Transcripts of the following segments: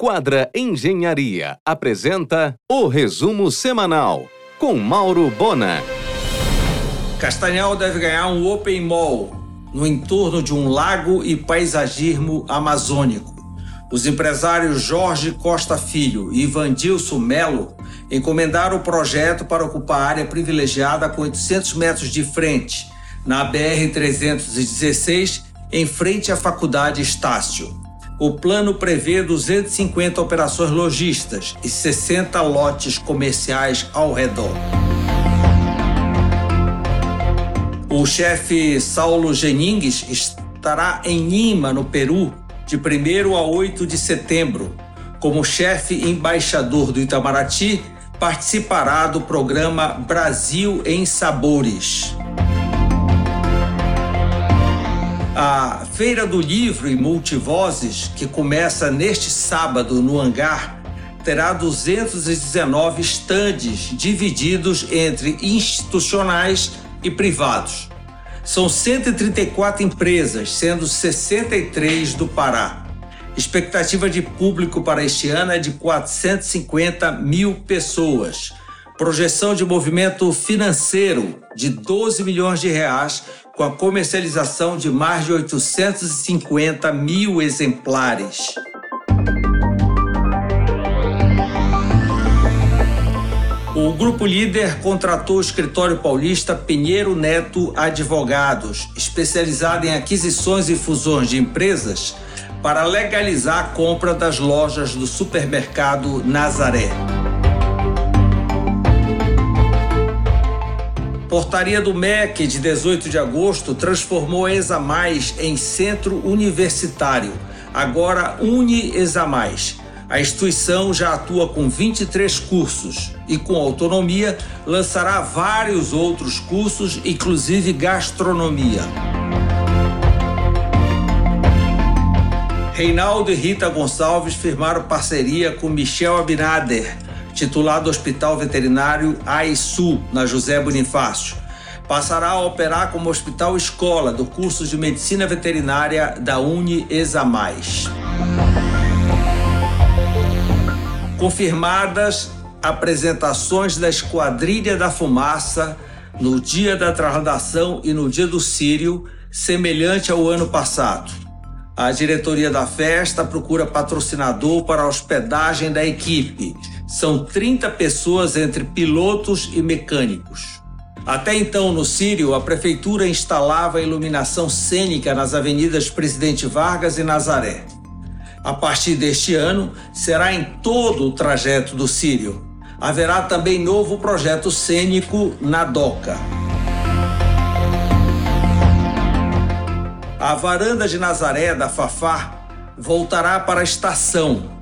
Quadra Engenharia apresenta o resumo semanal com Mauro Bona. Castanhal deve ganhar um Open Mall no entorno de um lago e paisagismo amazônico. Os empresários Jorge Costa Filho e Vandilson Melo encomendaram o projeto para ocupar área privilegiada com 800 metros de frente, na BR-316, em frente à Faculdade Estácio. O plano prevê 250 operações lojistas e 60 lotes comerciais ao redor. O chefe Saulo Geningues estará em Lima, no Peru, de 1 a 8 de setembro. Como chefe embaixador do Itamaraty, participará do programa Brasil em Sabores. A Feira do Livro e Multivozes, que começa neste sábado no hangar, terá 219 estandes divididos entre institucionais e privados. São 134 empresas, sendo 63 do Pará. Expectativa de público para este ano é de 450 mil pessoas. Projeção de movimento financeiro de 12 milhões de reais com a comercialização de mais de 850 mil exemplares. O grupo líder contratou o escritório paulista Pinheiro Neto Advogados, especializado em aquisições e fusões de empresas, para legalizar a compra das lojas do supermercado Nazaré. Portaria do MEC de 18 de agosto transformou a Examais em centro universitário, agora Uni Examais. A instituição já atua com 23 cursos e, com autonomia, lançará vários outros cursos, inclusive gastronomia. Reinaldo e Rita Gonçalves firmaram parceria com Michel Abinader titular do Hospital Veterinário AISU, na José Bonifácio. Passará a operar como hospital escola do curso de Medicina Veterinária da Uni Examais. Confirmadas apresentações da Esquadrilha da Fumaça no dia da trasladação e no dia do Sírio, semelhante ao ano passado. A diretoria da festa procura patrocinador para a hospedagem da equipe. São 30 pessoas entre pilotos e mecânicos. Até então, no Sírio, a prefeitura instalava iluminação cênica nas avenidas Presidente Vargas e Nazaré. A partir deste ano, será em todo o trajeto do Sírio. Haverá também novo projeto cênico na DOCA. A varanda de Nazaré da Fafá voltará para a estação,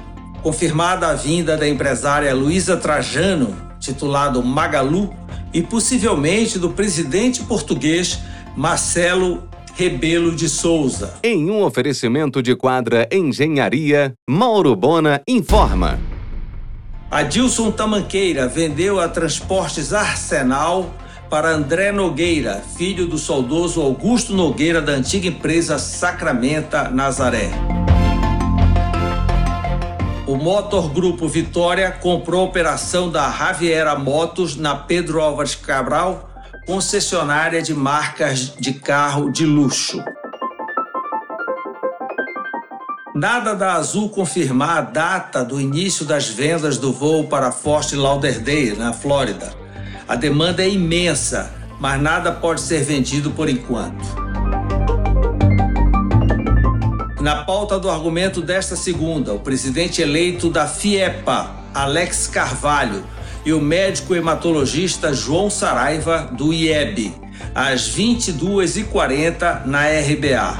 confirmada a vinda da empresária Luísa Trajano, titulado Magalu, e possivelmente do presidente português Marcelo Rebelo de Souza. Em um oferecimento de quadra Engenharia, Mauro Bona informa. Adilson Tamanqueira vendeu a Transportes Arsenal para André Nogueira, filho do saudoso Augusto Nogueira da antiga empresa Sacramenta Nazaré. O Motor Grupo Vitória comprou a operação da Javiera Motos na Pedro Álvares Cabral, concessionária de marcas de carro de luxo. Nada da Azul confirmar a data do início das vendas do voo para Fort Lauderdale, na Flórida. A demanda é imensa, mas nada pode ser vendido por enquanto. Na pauta do argumento desta segunda, o presidente eleito da FIEPA, Alex Carvalho, e o médico hematologista João Saraiva, do IEB, às 22h40 na RBA.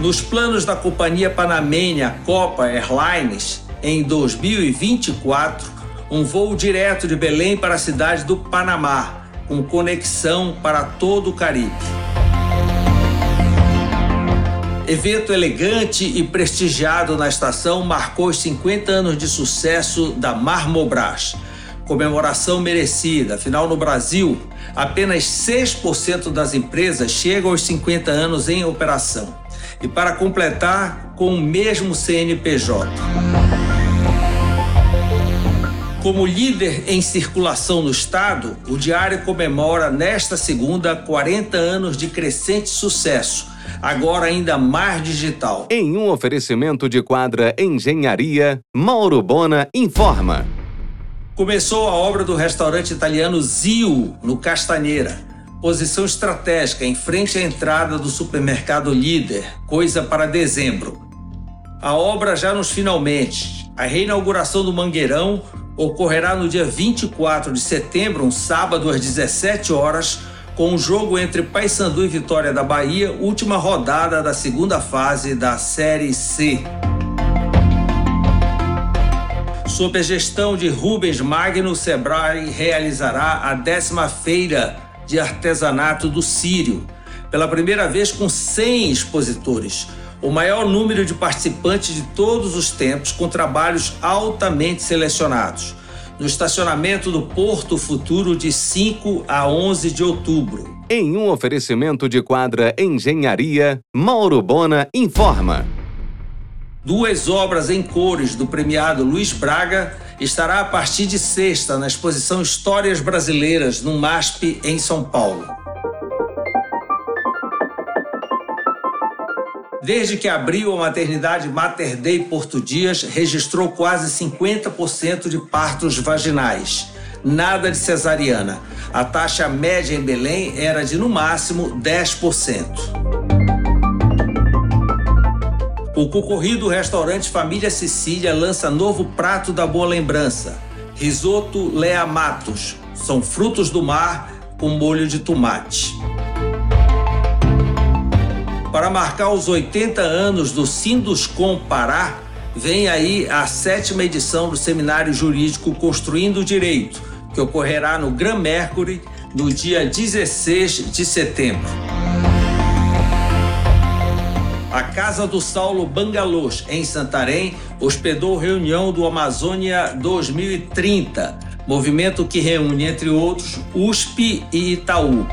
Nos planos da companhia panamenha Copa Airlines, em 2024, um voo direto de Belém para a cidade do Panamá, com conexão para todo o Caribe. Evento elegante e prestigiado na estação marcou os 50 anos de sucesso da Marmobras. Comemoração merecida, afinal, no Brasil, apenas 6% das empresas chegam aos 50 anos em operação. e para completar com o mesmo CNPJ. Como líder em circulação no Estado, o Diário comemora nesta segunda 40 anos de crescente sucesso, agora ainda mais digital. Em um oferecimento de quadra Engenharia, Mauro Bona informa. Começou a obra do restaurante italiano Zio, no Castanheira. Posição estratégica em frente à entrada do supermercado Líder, coisa para dezembro. A obra já nos finalmente. A reinauguração do Mangueirão ocorrerá no dia 24 de setembro, um sábado às 17 horas, com o jogo entre Paysandu e Vitória da Bahia, última rodada da segunda fase da Série C. Sob a gestão de Rubens Magno, o Sebrae realizará a décima feira de artesanato do Sírio, pela primeira vez com 100 expositores, o maior número de participantes de todos os tempos, com trabalhos altamente selecionados. No estacionamento do Porto Futuro de 5 a 11 de outubro. Em um oferecimento de quadra Engenharia, Mauro Bona informa. Duas obras em cores do premiado Luiz Braga estará a partir de sexta na exposição Histórias Brasileiras no MASP em São Paulo. Desde que abriu a maternidade Mater Dei Porto Dias, registrou quase 50% de partos vaginais. Nada de cesariana. A taxa média em Belém era de no máximo 10%. O concorrido restaurante Família Sicília lança novo prato da boa lembrança: risoto Lea Matos. São frutos do mar com molho de tomate. Para marcar os 80 anos do Sinduscom Pará, vem aí a sétima edição do Seminário Jurídico Construindo o Direito, que ocorrerá no Gran Mercury no dia 16 de setembro. A Casa do Saulo Bangalôs, em Santarém, hospedou reunião do Amazônia 2030, movimento que reúne, entre outros, USP e Itaú.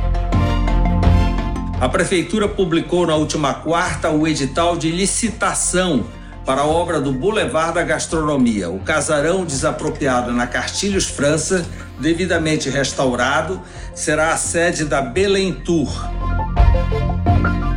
A Prefeitura publicou na última quarta o edital de licitação para a obra do Boulevard da Gastronomia, o casarão desapropriado na Castilhos França, devidamente restaurado, será a sede da Belém Tour.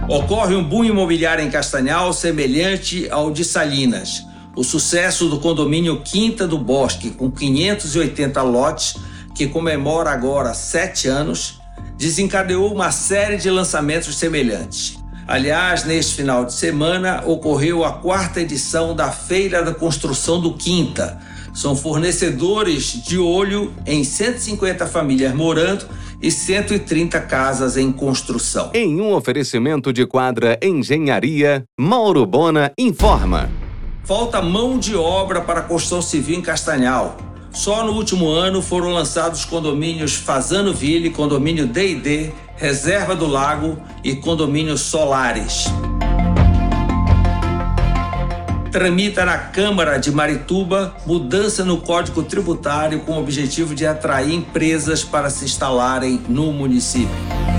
Ocorre um boom imobiliário em Castanhal semelhante ao de Salinas. O sucesso do condomínio Quinta do Bosque, com 580 lotes, que comemora agora sete anos, desencadeou uma série de lançamentos semelhantes. Aliás, neste final de semana ocorreu a quarta edição da Feira da Construção do Quinta. São fornecedores de olho em 150 famílias morando e 130 casas em construção. Em um oferecimento de quadra Engenharia, Mauro Bona informa. Falta mão de obra para a construção civil em Castanhal. Só no último ano foram lançados condomínios Fazano Ville, condomínio D&D, Reserva do Lago e condomínio Solares. Tramita na Câmara de Marituba mudança no Código Tributário com o objetivo de atrair empresas para se instalarem no município.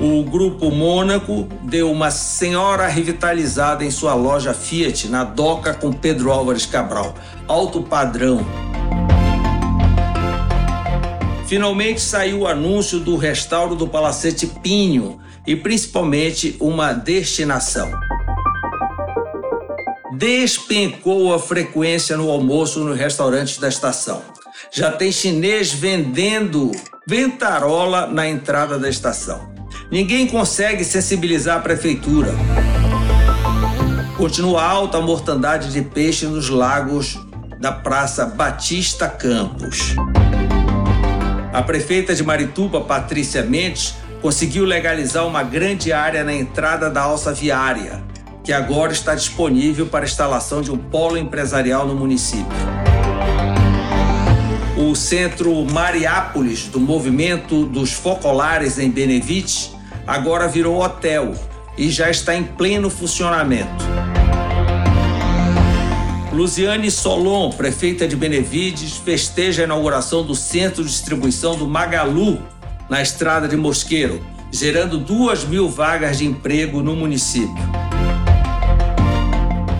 O Grupo Mônaco deu uma senhora revitalizada em sua loja Fiat na Doca com Pedro Álvares Cabral. Alto padrão. Finalmente saiu o anúncio do restauro do Palacete Pinho e principalmente uma destinação. Despencou a frequência no almoço no restaurante da estação. Já tem chinês vendendo ventarola na entrada da estação. Ninguém consegue sensibilizar a prefeitura. Continua alta a mortandade de peixe nos lagos da Praça Batista Campos. A prefeita de Marituba, Patrícia Mendes, conseguiu legalizar uma grande área na entrada da alça viária, que agora está disponível para instalação de um polo empresarial no município. O centro Mariápolis, do movimento dos focolares em Benevite, agora virou hotel e já está em pleno funcionamento. Luciane Solon, prefeita de Benevides, festeja a inauguração do centro de distribuição do Magalu, na estrada de Mosqueiro. gerando duas mil vagas de emprego no município.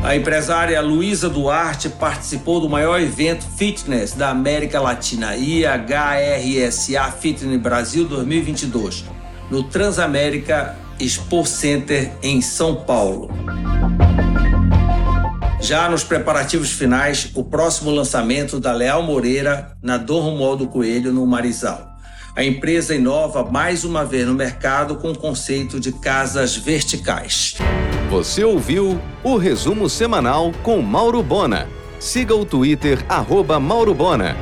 A empresária Luísa Duarte participou do maior evento fitness da América Latina, IHRSA Fitness Brasil 2022, no Transamérica Expo Center em São Paulo. Já nos preparativos finais, o próximo lançamento da Leal Moreira na Dom Romualdo Coelho, no Marizal. A empresa inova mais uma vez no mercado com o conceito de casas verticais. Você ouviu o resumo semanal com Mauro Bona. Siga o Twitter, arroba Mauro Bona.